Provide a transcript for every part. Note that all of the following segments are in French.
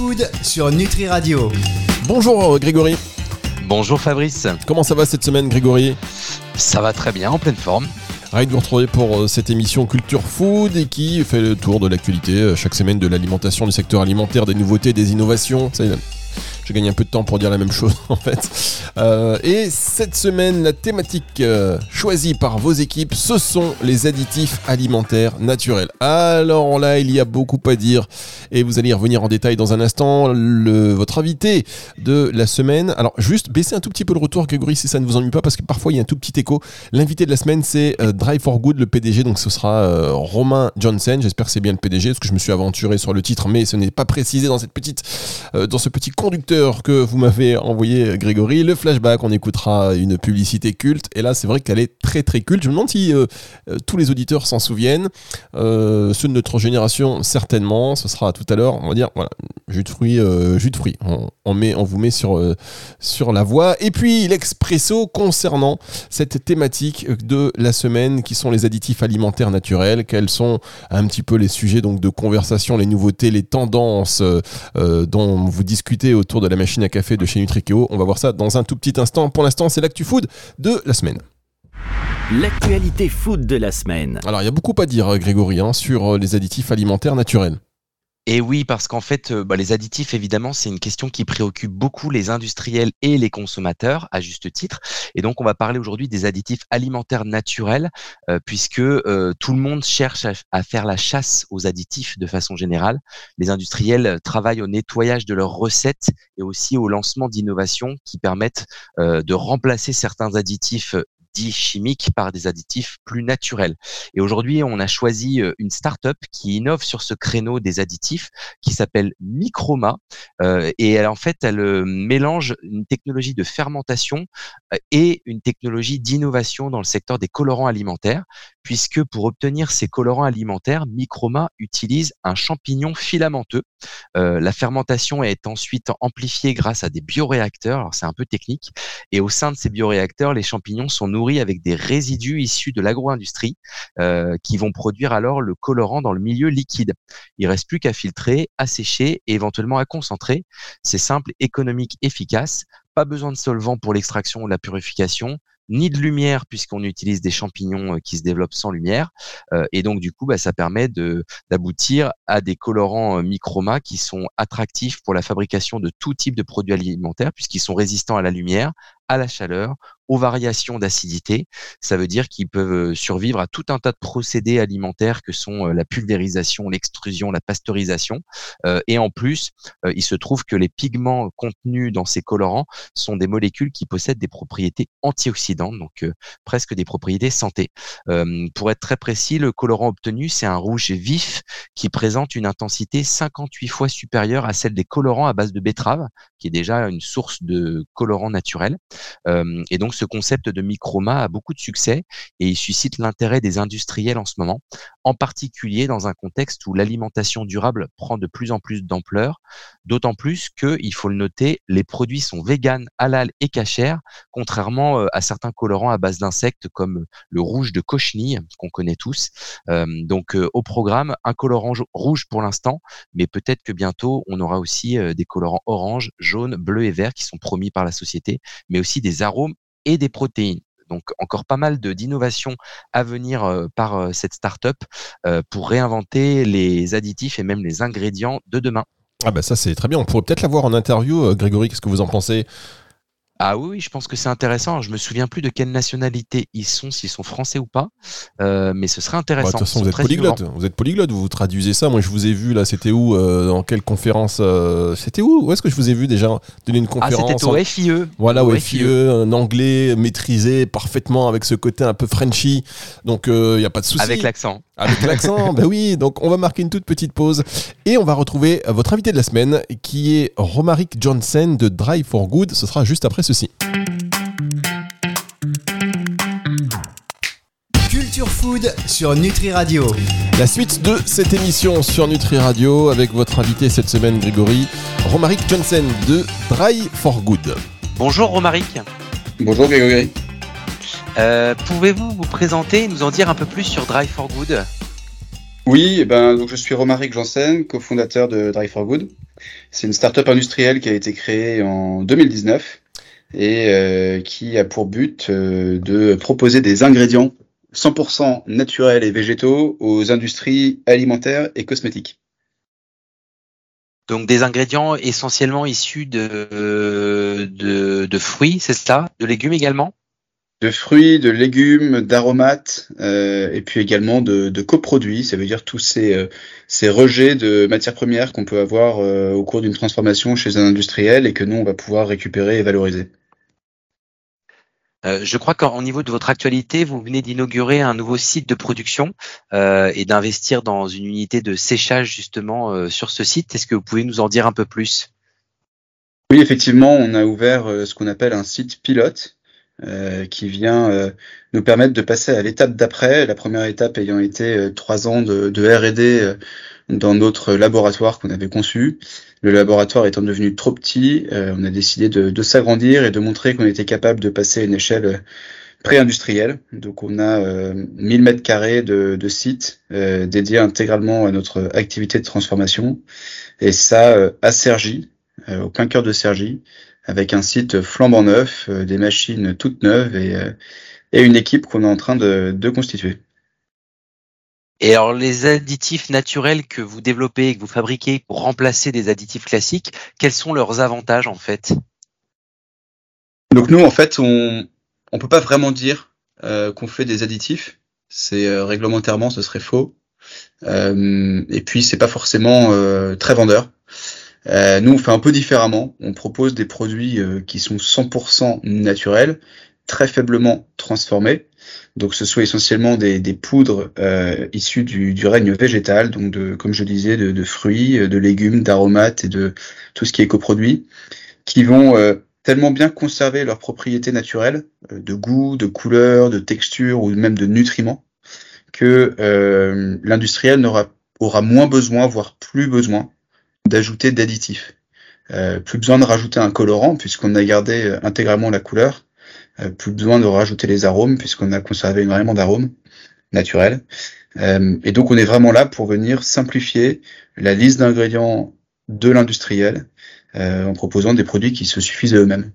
Food sur Nutri Radio. Bonjour Grégory. Bonjour Fabrice. Comment ça va cette semaine Grégory? Ça va très bien, en pleine forme. Ravi de vous retrouver pour euh, cette émission Culture Food et qui fait le tour de l'actualité euh, chaque semaine de l'alimentation, du secteur alimentaire, des nouveautés, des innovations. Ça, j'ai gagné un peu de temps pour dire la même chose en fait. Euh, et cette semaine, la thématique euh, choisie par vos équipes, ce sont les additifs alimentaires naturels. Alors là, il y a beaucoup à dire et vous allez y revenir en détail dans un instant. Votre invité de la semaine, alors juste baisser un tout petit peu le retour, Grégory, si ça ne vous ennuie pas, parce que parfois il y a un tout petit écho. L'invité de la semaine, c'est euh, Drive for Good, le PDG, donc ce sera Romain Johnson. J'espère que c'est bien le PDG, parce que je me suis aventuré sur le titre, mais ce n'est pas précisé dans cette petite, dans ce petit conducteur que vous m'avez envoyé, Grégory. Le flashback, on écoutera une publicité culte. Et là, c'est vrai qu'elle est très très culte. Je me demande si euh, euh, tous les auditeurs s'en souviennent. Euh, ceux de notre génération, certainement. Ce sera tout à l'heure. On va dire, voilà, jus de fruits, jus de fruits. On, met, on vous met sur, sur la voie. Et puis l'expresso concernant cette thématique de la semaine, qui sont les additifs alimentaires naturels. Quels sont un petit peu les sujets donc de conversation, les nouveautés, les tendances dont vous discutez autour de la machine à café de chez Nutrikeo. On va voir ça dans un tout petit instant. Pour l'instant, c'est l'actu food de la semaine. L'actualité food de la semaine. Alors, il y a beaucoup à dire, Grégory, hein, sur euh, les additifs alimentaires naturels. Et oui, parce qu'en fait, euh, bah, les additifs, évidemment, c'est une question qui préoccupe beaucoup les industriels et les consommateurs, à juste titre. Et donc, on va parler aujourd'hui des additifs alimentaires naturels, euh, puisque euh, tout le monde cherche à, faire la chasse aux additifs de façon générale. Les industriels travaillent au nettoyage de leurs recettes et aussi au lancement d'innovations qui permettent de remplacer certains additifs dits chimiques par des additifs plus naturels. Et aujourd'hui, on a choisi euh, une start-up qui innove sur ce créneau des additifs qui s'appelle Microma. Euh, et elle, en fait, elle euh, mélange une technologie de fermentation et une technologie d'innovation dans le secteur des colorants alimentaires, puisque pour obtenir ces colorants alimentaires, Microma utilise un champignon filamenteux. la fermentation est ensuite amplifiée grâce à des bioréacteurs. Alors c'est un peu technique. Et au sein de ces bioréacteurs, les champignons sont nourris avec des résidus issus de l'agro-industrie euh, qui vont produire alors le colorant dans le milieu liquide. Il reste plus qu'à filtrer, à sécher et éventuellement à concentrer. C'est simple, économique, efficace. Pas besoin de solvant pour l'extraction ou la purification ni de lumière puisqu'on utilise des champignons euh, qui se développent sans lumière. Euh, et donc du coup, bah, ça permet d'aboutir à des colorants euh, microma qui sont attractifs pour la fabrication de tout type de produits alimentaires puisqu'ils sont résistants à la lumière, à la chaleur, aux variations d'acidité. Ça veut dire qu'ils peuvent euh, survivre à tout un tas de procédés alimentaires que sont euh, la pulvérisation, l'extrusion, la pasteurisation. Euh, et en plus, il se trouve que les pigments contenus dans ces colorants sont des molécules qui possèdent des propriétés antioxydantes, donc presque des propriétés santé. pour être très précis, le colorant obtenu, c'est un rouge vif qui présente une intensité 58 fois supérieure à celle des colorants à base de betterave, qui est déjà une source de colorant naturel et donc ce concept de microma a beaucoup de succès et il suscite l'intérêt des industriels en ce moment, en particulier dans un contexte où l'alimentation durable prend de plus en plus d'ampleur, d'autant plus que, il faut le noter, les produits sont vegan, halal et cachers, contrairement à certains colorants à base d'insectes comme le rouge de cochenille qu'on connaît tous. donc au programme, un colorant rouge pour l'instant, mais peut-être que bientôt on aura aussi des colorants orange, jaune, bleu et vert qui sont promis par la société, mais aussi des arômes et des protéines. Donc encore pas mal d'innovations à venir euh, par euh, cette startup euh, pour réinventer les additifs et même les ingrédients de demain. Ah bah ça c'est très bien, on pourrait peut-être l'avoir en interview, Grégory, qu'est-ce que vous en pensez? Ah oui, je pense que c'est intéressant. Je me souviens plus de quelle nationalité ils sont, s'ils sont français ou pas, euh, mais ce serait intéressant. de toute façon, vous êtes polyglotte. Vous êtes polyglotte. Vous traduisez ça. Moi, je vous ai vu là. C'était où euh, Dans quelle conférence euh, C'était où? Où est-ce que je vous ai vu déjà? Donner une conférence Ah, c'était au FIE. Voilà, au, FIE, un anglais maîtrisé parfaitement avec ce côté un peu Frenchy. Donc, il n'y a pas de souci. Avec l'accent. Avec l'accent, ben oui. Donc, on va marquer une toute petite pause et on va retrouver votre invité de la semaine, qui est Romaric Johnson de Drive for Good. Ce sera juste après ceci. Culture Food sur Nutri Radio. La suite de cette émission sur Nutri Radio avec votre invité cette semaine, Grégory, Romaric Johnson de Drive for Good. Bonjour Romaric. Bonjour Grégory. Euh, pouvez-vous vous présenter et nous en dire un peu plus sur Drive for Good? Oui, eh ben, donc je suis Romaric Janssen, cofondateur de Drive for Good. C'est une start-up industrielle qui a été créée en 2019 et euh, qui a pour but euh, de proposer des ingrédients 100% naturels et végétaux aux industries alimentaires et cosmétiques. Donc des ingrédients essentiellement issus de, de, de fruits, c'est ça? De légumes également? De fruits, de légumes, d'aromates, euh, et puis également de, de, coproduits. Ça veut dire tous ces, euh, ces rejets de matières premières qu'on peut avoir euh, au cours d'une transformation chez un industriel et que nous, on va pouvoir récupérer et valoriser. je crois qu'au niveau de votre actualité, vous venez d'inaugurer un nouveau site de production et d'investir dans une unité de séchage justement sur ce site. Est-ce que vous pouvez nous en dire un peu plus? Oui, effectivement, on a ouvert ce qu'on appelle un site pilote euh, qui vient euh, nous permettre de passer à l'étape d'après. La première étape ayant été euh, trois ans de, de R&D dans notre laboratoire qu'on avait conçu. Le laboratoire étant devenu trop petit, on a décidé de, de s'agrandir et de montrer qu'on était capable de passer à une échelle pré-industrielle. Donc on a 1000 mètres carrés de, de sites dédiés intégralement à notre activité de transformation. Et ça à Sergi, au plein cœur de Sergi, avec un site flambant neuf, euh, des machines toutes neuves et, euh, et une équipe qu'on est en train de, de, constituer. Et alors les additifs naturels que vous développez et que vous fabriquez pour remplacer des additifs classiques, quels sont leurs avantages en fait? Donc nous en fait on on peut pas vraiment dire euh, qu'on fait des additifs, c'est euh, réglementairement ce serait faux. Euh, et puis c'est pas forcément très vendeur. Euh, nous, on fait un peu différemment. On propose des produits euh, qui sont 100% naturels, très faiblement transformés. Donc, ce soit essentiellement des, des poudres euh, issues du, du, règne végétal, donc de, comme je disais, de, de fruits, de légumes, d'aromates et de tout ce qui est coproduit, qui vont euh, tellement bien conserver leurs propriétés naturelles, euh, de goût, de couleur, de texture ou même de nutriments, que l'industriel aura, aura moins besoin, voire plus besoin d'ajouter d'additifs. Euh, plus besoin de rajouter un colorant puisqu'on a gardé euh, intégralement la couleur. Euh, plus besoin de rajouter les arômes puisqu'on a conservé énormément d'arômes naturels. Euh, et donc on est vraiment là pour venir simplifier la liste d'ingrédients de l'industriel en proposant des produits qui se suffisent eux-mêmes.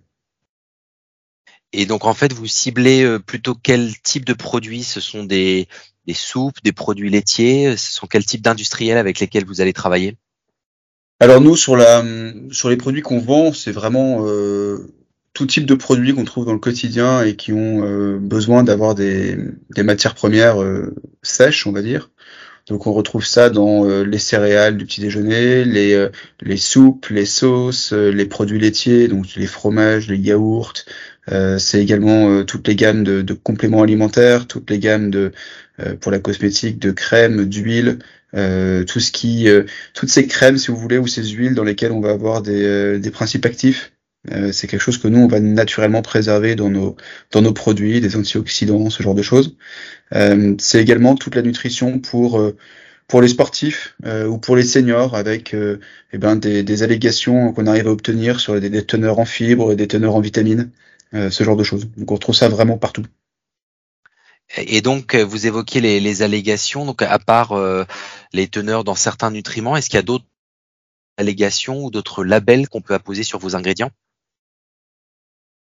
Et donc en fait, vous ciblez plutôt quel type de produits? Ce sont des, des soupes, des produits laitiers? Ce sont quel type d'industriels avec lesquels vous allez travailler? Alors nous, sur, la, sur les produits qu'on vend, c'est vraiment euh, tout type de produits qu'on trouve dans le quotidien et qui ont euh, besoin d'avoir des, des, matières premières euh, sèches, on va dire. Donc on retrouve ça dans euh, les céréales du petit déjeuner, les, euh, les soupes, les sauces, les produits laitiers, donc les fromages, les yaourts. c'est également toutes les gammes de, de, compléments alimentaires, toutes les gammes de pour la cosmétique de crème, d'huile, euh, tout ce qui, euh, toutes ces crèmes, si vous voulez, ou ces huiles dans lesquelles on va avoir des, euh, des principes actifs. c'est quelque chose que nous, on va naturellement préserver dans nos, dans nos produits, des antioxydants, ce genre de choses. c'est également toute la nutrition pour pour les sportifs ou pour les seniors avec eh ben des, des allégations qu'on arrive à obtenir sur des, des, teneurs en fibres des teneurs en vitamines, ce genre de choses. Donc on retrouve ça vraiment partout. Et donc, euh, vous évoquez les, les allégations. Donc, à part euh, les teneurs dans certains nutriments, est-ce qu'il y a d'autres allégations ou d'autres labels qu'on peut apposer sur vos ingrédients?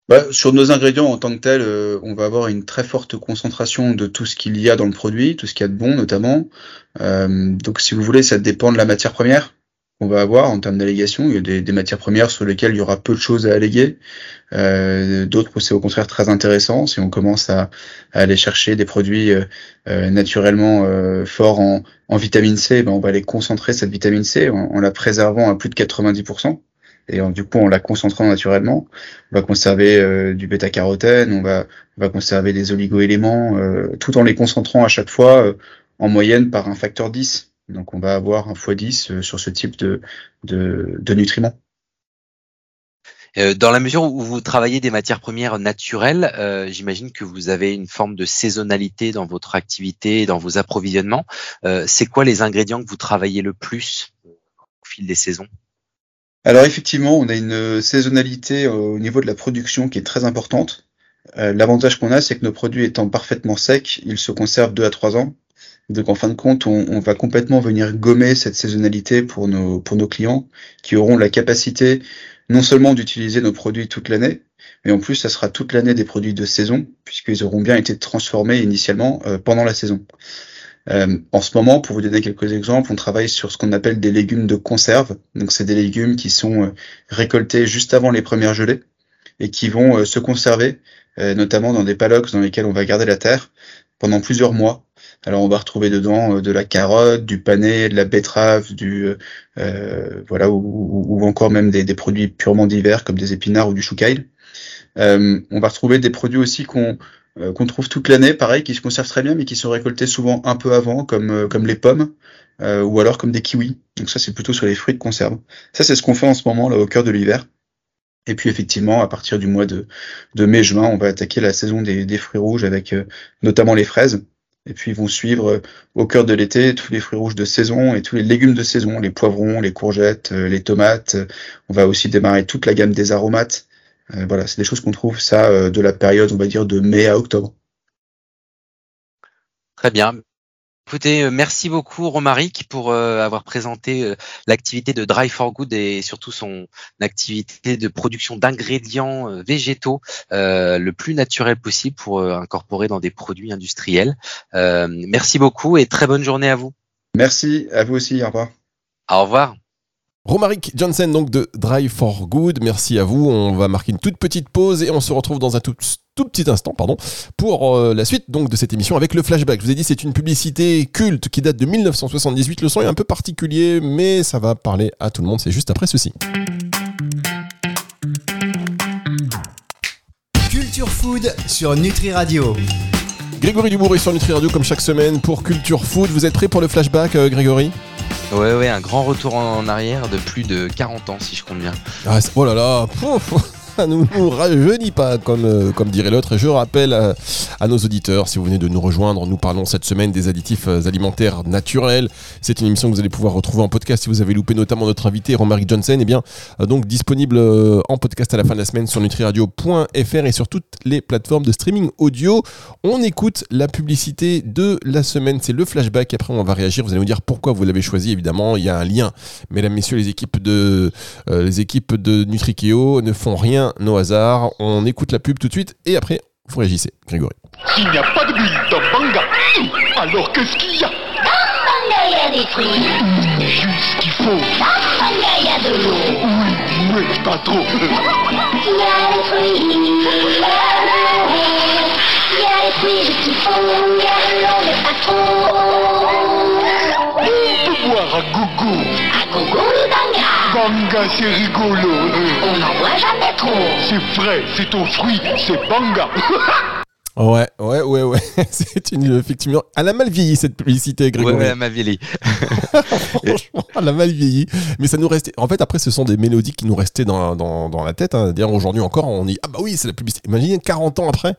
Bah, Sur nos ingrédients en tant que tels, euh, on va avoir une très forte concentration de tout ce qu'il y a dans le produit, tout ce qu'il y a de bon notamment. donc, si vous voulez, ça dépend de la matière première qu'on va avoir en termes d'allégations. Il y a des, matières premières sur lesquelles il y aura peu de choses à alléguer. Euh, D'autres c'est au contraire très intéressant si on commence à, aller chercher des produits euh, euh naturellement euh, forts en, vitamine C. Ben on va aller concentrer cette vitamine C en, la préservant à plus de 90%. Et du coup, en la concentrant naturellement, on va conserver euh, du bêta-carotène, on va, on va conserver des oligoéléments, tout en les concentrant à chaque fois en moyenne par un facteur 10. Donc on va avoir un x10 euh, sur ce type de, de, de nutriments. Euh, dans la mesure où vous travaillez des matières premières naturelles, euh, j'imagine que vous avez une forme de saisonnalité dans votre activité, dans vos approvisionnements. Euh, c'est quoi les ingrédients que vous travaillez le plus au fil des saisons? Alors effectivement, on a une saisonnalité au niveau de la production qui est très importante. L'avantage qu'on a, c'est que nos produits étant parfaitement secs, ils se conservent 2 à 3 ans. Donc en fin de compte, on, va complètement venir gommer cette saisonnalité pour nos, clients qui auront la capacité non seulement d'utiliser nos produits toute l'année, mais en plus ça sera toute l'année des produits de saison puisqu'ils auront bien été transformés initialement euh, pendant la saison. Euh, en ce moment, pour vous donner quelques exemples, on travaille sur ce qu'on appelle des légumes de conserve. Donc c'est des légumes qui sont euh, récoltés juste avant les premières gelées et qui vont se conserver, notamment dans des paddocks dans lesquels on va garder la terre pendant plusieurs mois alors on va retrouver dedans euh, de la carotte, du panais, de la betterave, du euh, euh, voilà, ou, encore même des, produits purement divers comme des épinards ou du chou Euh, on va retrouver des produits aussi qu'on qu'on trouve toute l'année, pareil, qui se conservent très bien, mais qui sont récoltés souvent un peu avant, comme comme les pommes, ou alors comme des kiwis. Donc ça, c'est plutôt sur les fruits de conserve. Ça, c'est ce qu'on fait en ce moment là au cœur de l'hiver. Et puis effectivement, à partir du mois de, de mai-juin, on va attaquer la saison des, des fruits rouges avec notamment les fraises. Et puis vont suivre euh, au cœur de l'été tous les fruits rouges de saison et tous les légumes de saison, les poivrons, les courgettes, euh, les tomates. On va aussi démarrer toute la gamme des aromates. Euh, voilà, c'est des choses qu'on trouve ça de la période, on va dire, de mai à octobre. Très bien. Écoutez, euh, merci beaucoup Romaric pour euh, avoir présenté euh, l'activité de Dry for Good et surtout son activité de production d'ingrédients végétaux le plus naturel possible pour incorporer dans des produits industriels. merci beaucoup et très bonne journée à vous. Merci, à vous aussi, au revoir. Au revoir. Romaric Johnson, donc de Drive for Good, merci à vous. On va marquer une toute petite pause et on se retrouve dans un tout, petit instant pardon, pour euh, la suite donc, de cette émission avec le flashback. Je vous ai dit, c'est une publicité culte qui date de 1978. Le son est un peu particulier, mais ça va parler à tout le monde. C'est juste après ceci. Culture Food sur Nutri Radio. Grégory Dubourg sur Nutri Radio comme chaque semaine pour Culture Food. Vous êtes prêt pour le flashback, euh, Grégory? Ouais, ouais, un grand retour en arrière de plus de 40 ans, si je compte bien. Ah, oh là là, ça ne nous rajeunit pas, comme, euh, comme dirait l'autre. Je rappelle à, nos auditeurs, si vous venez de nous rejoindre, nous parlons cette semaine des additifs euh, alimentaires naturels. C'est une émission que vous allez pouvoir retrouver en podcast si vous avez loupé notamment notre invité Romaric Johnson. Et eh bien, euh, donc disponible en podcast à la fin de la semaine sur nutriradio.fr et sur toutes les plateformes de streaming audio. On écoute la publicité de la semaine, c'est le flashback. Après, on va réagir. Vous allez nous dire pourquoi vous l'avez choisi. Évidemment, il y a un lien. Mesdames, messieurs, les équipes de, les équipes de Nutrikeo ne font rien nos hasards. On écoute la pub tout de suite et après, vous réagissez. Grégory. S'il n'y a pas de bulles dans Banga, alors qu'est-ce qu'il y a? Dans Banga, il y a des fruits. Mmh, juste ce qu'il faut. Dans Banga, il y a de l'eau. Oui, mais pas trop. Il y a des fruits, il y a de l'eau. Il y a des fruits juste qu'il faut. Il y a de l'eau, mais pas trop. On peut boire à gogo. À gogo, le Banga. C'est rigolo. On n'en voit jamais trop. C'est vrai, c'est ton fruit, c'est Banga. Ouais, ouais, ouais, ouais. C'est une, effectivement, elle a mal vieilli cette publicité, Grégory. Ouais, elle a mal vieilli. Franchement, elle a mal vieilli. Mais ça nous restait. En fait, après, ce sont des mélodies qui nous restaient dans, dans, dans la tête. Hein. D'ailleurs, aujourd'hui encore, on dit Ah bah oui, c'est la publicité. Imaginez 40 ans après.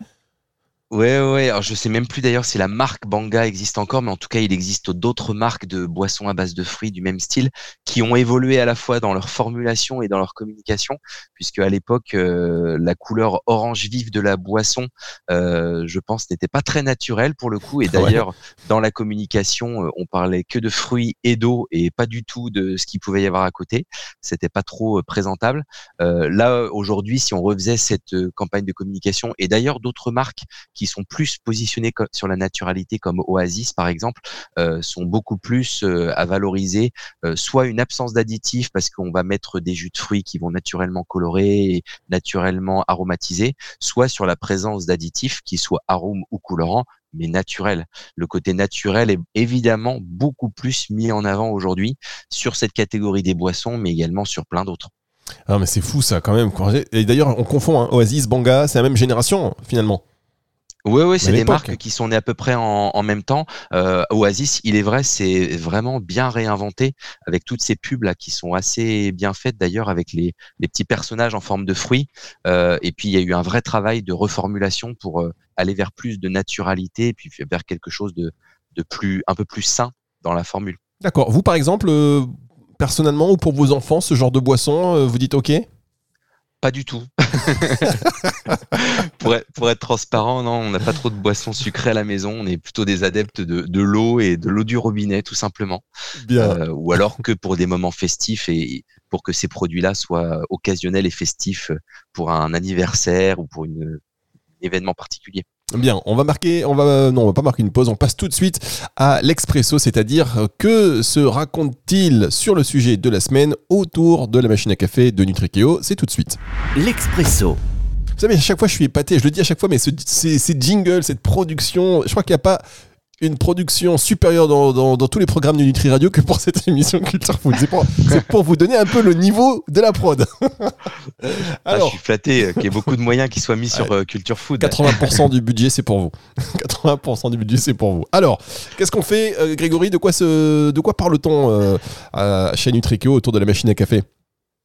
Ouais, ouais. Alors, je sais même plus d'ailleurs si la marque Banga existe encore, mais en tout cas, il existe d'autres marques de boissons à base de fruits du même style qui ont évolué à la fois dans leur formulation et dans leur communication, puisque à l'époque, euh, la couleur orange vive de la boisson, euh, je pense, n'était pas très naturelle pour le coup. Et d'ailleurs, dans la communication, euh, on parlait que de fruits et d'eau et pas du tout de ce qu'il pouvait y avoir à côté. C'était pas trop présentable. là, aujourd'hui, si on refaisait cette campagne de communication, et d'ailleurs d'autres marques qui sont plus positionnés sur la naturalité, comme Oasis par exemple, euh, sont beaucoup plus euh, à valoriser euh, soit une absence d'additifs parce qu'on va mettre des jus de fruits qui vont naturellement colorer et naturellement aromatiser, soit sur la présence d'additifs qui soient arômes ou colorants mais naturels. Le côté naturel est évidemment beaucoup plus mis en avant aujourd'hui sur cette catégorie des boissons, mais également sur plein d'autres. Ah mais c'est fou ça quand même. Et d'ailleurs on confond hein, Oasis, Banga, c'est la même génération finalement. Oui, oui, c'est des marques qui sont nées à peu près en, même temps. Euh, Oasis, il est vrai, c'est vraiment bien réinventé avec toutes ces pubs là qui sont assez bien faites d'ailleurs avec les, petits personnages en forme de fruits. Euh, et puis il y a eu un vrai travail de reformulation pour euh, aller vers plus de naturalité et puis vers quelque chose de, de plus, un peu plus sain dans la formule. D'accord. Vous, par exemple, personnellement ou pour vos enfants, ce genre de boisson, vous dites OK? Pas du tout. pour, être, pour, être, transparent, non, on n'a pas trop de boissons sucrées à la maison. On est plutôt des adeptes de, de l'eau et de l'eau du robinet, tout simplement. Bien. Euh, ou alors que pour des moments festifs et pour que ces produits-là soient occasionnels et festifs pour un anniversaire ou pour une, un événement particulier. Bien, on va marquer, on va non, on va pas marquer une pause, on passe tout de suite à l'expresso, c'est-à-dire que se raconte-t-il sur le sujet de la semaine autour de la machine à café de Nutrikeo? C'est tout de suite. L'expresso. Vous savez, à chaque fois je suis épaté, je le dis à chaque fois, mais ce, ces, ces jingles, cette production, je crois qu'il n'y a pas une production supérieure dans, dans, dans, tous les programmes de Nutri Radio que pour cette émission Culture Food. C'est pour, pour, vous donner un peu le niveau de la prod. Alors, ah, je suis flatté qu'il y ait beaucoup de moyens qui soient mis sur euh, Culture Food. 80% du budget, c'est pour vous. 80% du budget, c'est pour vous. Alors, qu'est-ce qu'on fait, euh, Grégory? De quoi, se, de quoi parle-t-on euh, chez Nutrikeo autour de la machine à café?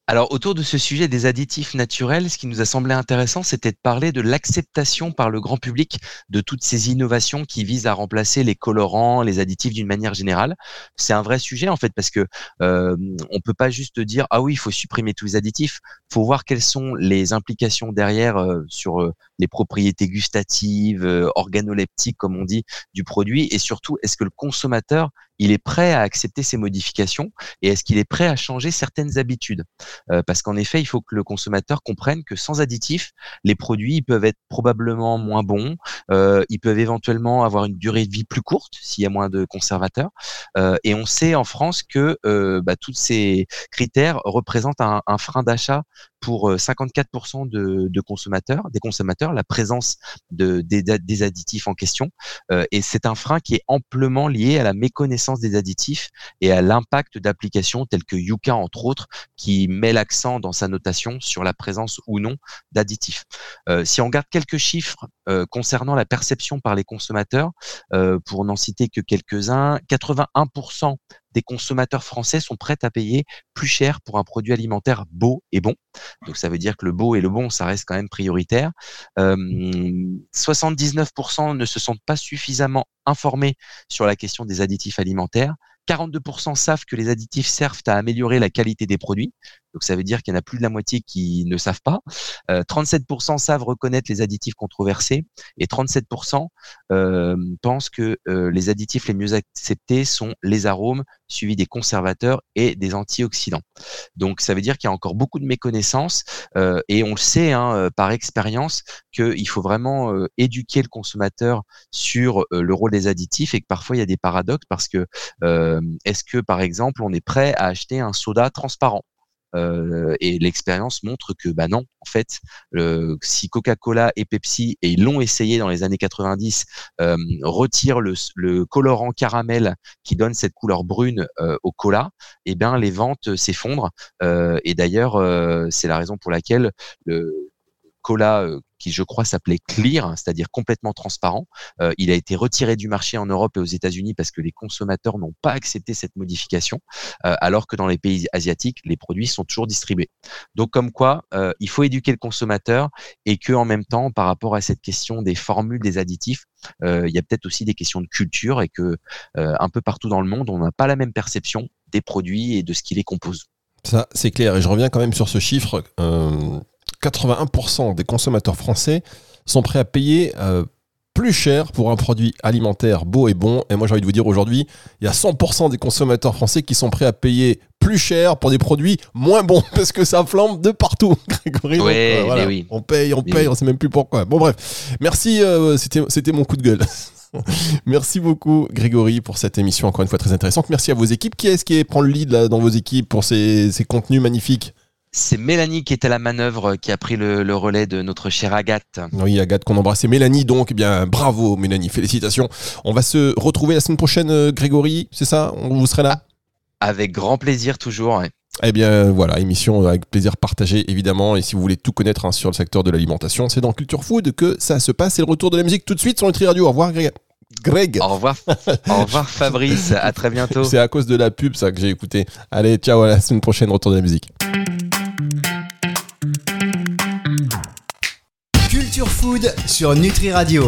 Alors, autour de ce sujet des additifs naturels, ce qui nous a semblé intéressant, c'était de parler de l'acceptation par le grand public de toutes ces innovations qui visent à remplacer les colorants, les additifs d'une manière générale. C'est un vrai sujet en fait parce que euh, on peut pas juste dire ah oui, il faut supprimer tous les additifs. Faut voir quelles sont les implications derrière euh, sur euh, les propriétés gustatives, euh, organoleptiques comme on dit du produit. Et surtout est-ce que le consommateur il est prêt à accepter ces modifications et est-ce qu'il est prêt à changer certaines habitudes? Euh, Parce qu'en effet, il faut que le consommateur comprenne que sans additifs, les produits peuvent être probablement moins bons, euh, ils peuvent éventuellement avoir une durée de vie plus courte s'il y a moins de conservateurs. Euh, et on sait en France que euh, bah, tous ces critères représentent un, un frein d'achat pour 54% de, de, consommateurs, des consommateurs, la présence de, des, additifs en question. Euh, et c'est un frein qui est amplement lié à la méconnaissance des additifs et à l'impact d'applications telles que Yuka, entre autres, qui met l'accent dans sa notation sur la présence ou non d'additifs. Euh, si on regarde quelques chiffres euh, concernant la perception par les consommateurs, pour n'en citer que quelques-uns, 81% des consommateurs français sont prêts à payer plus cher pour un produit alimentaire beau et bon. Donc ça veut dire que le beau et le bon, ça reste quand même prioritaire. Euh, 79% ne se sentent pas suffisamment informés sur la question des additifs alimentaires. 42% savent que les additifs servent à améliorer la qualité des produits. Donc ça veut dire qu'il y en a plus de la moitié qui ne savent pas. Euh, 37% savent reconnaître les additifs controversés et 37% euh, pensent que euh, les additifs les mieux acceptés sont les arômes suivis des conservateurs et des antioxydants. Donc ça veut dire qu'il y a encore beaucoup de méconnaissances euh, et on le sait hein, par expérience qu'il faut vraiment euh, éduquer le consommateur sur euh, le rôle des additifs et que parfois il y a des paradoxes parce que est-ce que par exemple on est prêt à acheter un soda transparent? Euh, et l'expérience montre que bah non, en fait, euh, si Coca-Cola et Pepsi, et ils l'ont essayé dans les années 90, euh, retirent le, le, colorant caramel qui donne cette couleur brune euh, au cola, eh bien les ventes s'effondrent. Euh, et d'ailleurs, c'est la raison pour laquelle le cola qui je crois s'appelait Clear, c'est-à-dire complètement transparent. Euh, il a été retiré du marché en Europe et aux États-Unis parce que les consommateurs n'ont pas accepté cette modification, euh, alors que dans les pays asiatiques, les produits sont toujours distribués. Donc comme quoi, euh, il faut éduquer le consommateur et que en même temps, par rapport à cette question des formules des additifs, il y a peut-être aussi des questions de culture et que un peu partout dans le monde, on n'a pas la même perception des produits et de ce qui les compose. Ça, c'est clair. Et je reviens quand même sur ce chiffre. Euh, 81% des consommateurs français sont prêts à payer euh, plus cher pour un produit alimentaire beau et bon. Et moi, j'ai envie de vous dire aujourd'hui, il y a 100% des consommateurs français qui sont prêts à payer plus cher pour des produits moins bons parce que ça flambe de partout. Grégory, euh, voilà. oui. on paye, on paye, oui. on sait même plus pourquoi. Bon bref, merci, euh, c'était c'était mon coup de gueule. Merci beaucoup Grégory pour cette émission encore une fois très intéressante. Merci à vos équipes. Qui est-ce qui prend le lead là, dans vos équipes pour ces, ces contenus magnifiques? C'est Mélanie qui est à la manœuvre, qui a pris le, le relais de notre chère Agathe. Oui, Agathe qu'on embrasse. Et Mélanie, donc, eh bien, bravo Mélanie, félicitations. On va se retrouver la semaine prochaine, euh, Grégory, c'est ça? Vous serez là? Avec grand plaisir, toujours. Ouais. Eh bien voilà, émission avec plaisir partagé évidemment. Et si vous voulez tout connaître hein, sur le secteur de l'alimentation, c'est dans Culture Food que ça se passe. C'est le retour de la musique tout de suite sur Nutri Radio. Au revoir Greg. Greg. Au revoir. Au revoir Fabrice. À très bientôt. C'est à cause de la pub ça que j'ai écouté. Allez, ciao à la semaine prochaine. Retour de la musique. Food sur Nutri Radio.